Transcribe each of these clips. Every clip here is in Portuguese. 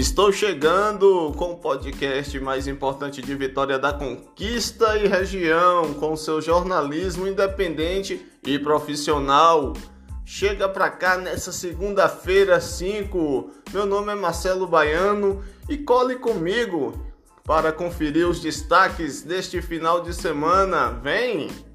Estou chegando com o podcast mais importante de Vitória da Conquista e região, com seu jornalismo independente e profissional. Chega pra cá nessa segunda-feira 5. Meu nome é Marcelo Baiano e cole comigo para conferir os destaques deste final de semana. Vem!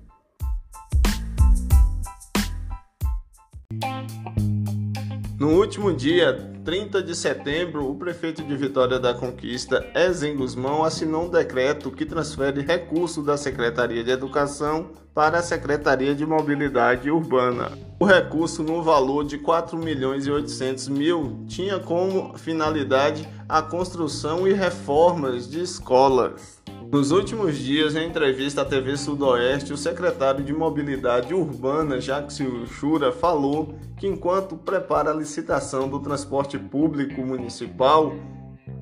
No último dia 30 de setembro, o prefeito de Vitória da Conquista, Ezen Guzmão, assinou um decreto que transfere recursos da Secretaria de Educação para a Secretaria de Mobilidade Urbana. O recurso, no valor de 4 milhões e 800 mil, tinha como finalidade a construção e reformas de escolas. Nos últimos dias, em entrevista à TV Sudoeste, o secretário de Mobilidade Urbana, Jacques Chura, falou que enquanto prepara a licitação do transporte público municipal,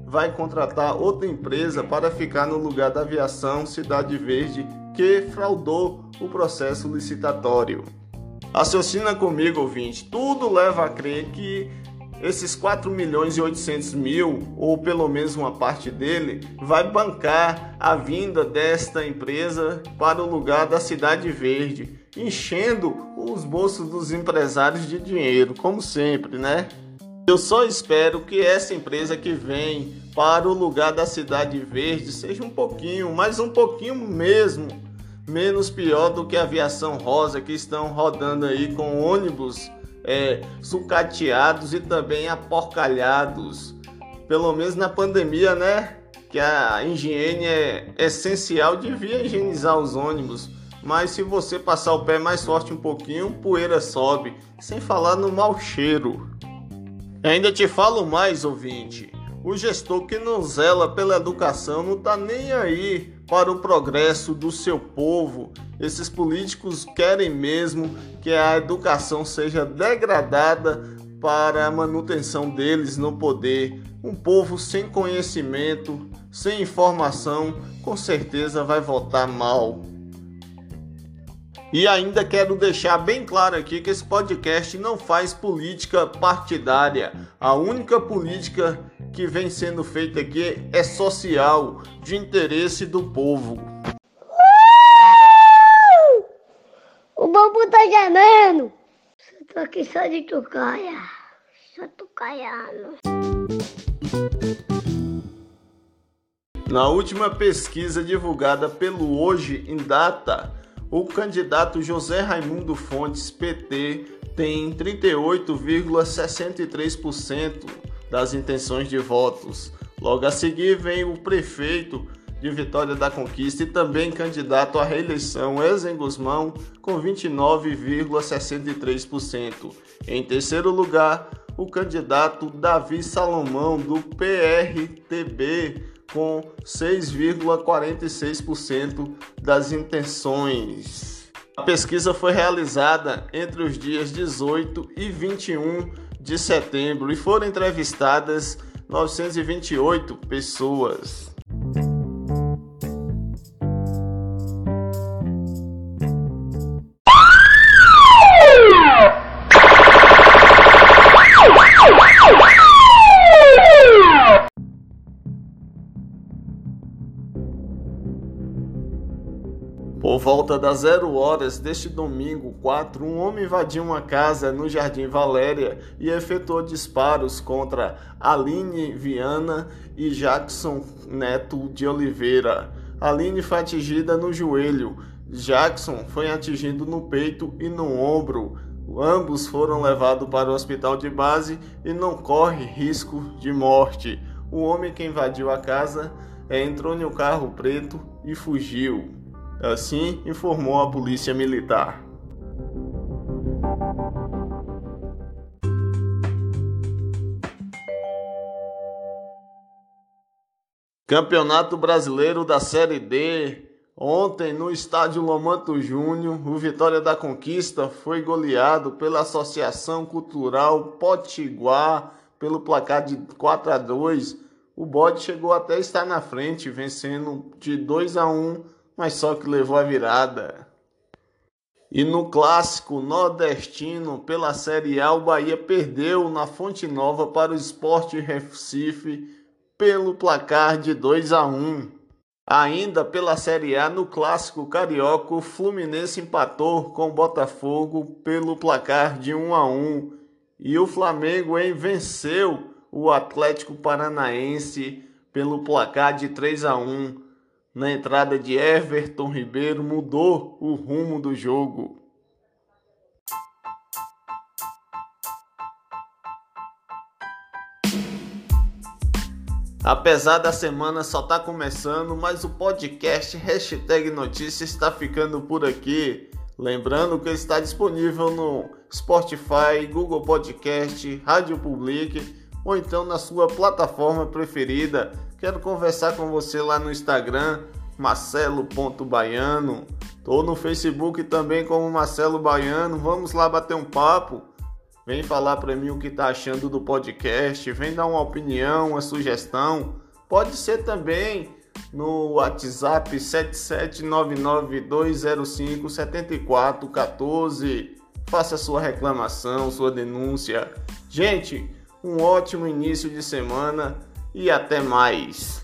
vai contratar outra empresa para ficar no lugar da aviação Cidade Verde, que fraudou o processo licitatório. Raciocina comigo, ouvinte. Tudo leva a crer que esses 4 milhões e 800 mil, ou pelo menos uma parte dele, vai bancar a vinda desta empresa para o lugar da Cidade Verde, enchendo os bolsos dos empresários de dinheiro, como sempre, né? Eu só espero que essa empresa que vem para o lugar da Cidade Verde seja um pouquinho, mas um pouquinho mesmo, menos pior do que a aviação rosa que estão rodando aí com ônibus é, sucateados e também aporcalhados. Pelo menos na pandemia, né? Que a higiene é essencial, devia higienizar os ônibus. Mas se você passar o pé mais forte um pouquinho, poeira sobe. Sem falar no mau cheiro. Ainda te falo mais, ouvinte. O gestor que não zela pela educação não tá nem aí para o progresso do seu povo. Esses políticos querem mesmo que a educação seja degradada para a manutenção deles no poder. Um povo sem conhecimento, sem informação, com certeza vai votar mal. E ainda quero deixar bem claro aqui que esse podcast não faz política partidária. A única política que vem sendo feita aqui é social, de interesse do povo. Uh! O bobo tá chamando. Tô aqui só de tucaia. Só tucaiano. Na última pesquisa divulgada pelo Hoje em Data, o candidato José Raimundo Fontes, PT, tem 38,63% das intenções de votos. Logo a seguir vem o prefeito de Vitória da Conquista e também candidato à reeleição, Ezen Guzmão, com 29,63%. Em terceiro lugar, o candidato Davi Salomão, do PRTB, com 6,46% das intenções. A pesquisa foi realizada entre os dias 18 e 21 de setembro e foram entrevistadas 928 pessoas. Por volta das zero horas deste domingo 4, um homem invadiu uma casa no Jardim Valéria e efetuou disparos contra Aline Viana e Jackson Neto de Oliveira. Aline foi atingida no joelho, Jackson foi atingido no peito e no ombro. Ambos foram levados para o hospital de base e não corre risco de morte. O homem que invadiu a casa entrou em um carro preto e fugiu. Assim informou a Polícia Militar. Campeonato Brasileiro da Série D. Ontem, no estádio Lomanto Júnior, o Vitória da Conquista foi goleado pela Associação Cultural Potiguar pelo placar de 4 a 2. O bode chegou até estar na frente, vencendo de 2 a 1 mas só que levou a virada. E no clássico nordestino pela Série A, o Bahia perdeu na Fonte Nova para o Sport Recife pelo placar de 2 a 1. Ainda pela Série A, no clássico carioca, o Fluminense empatou com o Botafogo pelo placar de 1 a 1 e o Flamengo hein, venceu o Atlético Paranaense pelo placar de 3 a 1. Na entrada de Everton Ribeiro mudou o rumo do jogo. Apesar da semana só tá começando, mas o podcast Hashtag Notícias está ficando por aqui. Lembrando que está disponível no Spotify, Google Podcast, Rádio Public ou então na sua plataforma preferida. Quero conversar com você lá no Instagram, marcelo.baiano. Tô no Facebook também como Marcelo Baiano. Vamos lá bater um papo. Vem falar para mim o que tá achando do podcast, vem dar uma opinião, uma sugestão. Pode ser também no WhatsApp 77992057414. Faça sua reclamação, sua denúncia. Gente, um ótimo início de semana e até mais.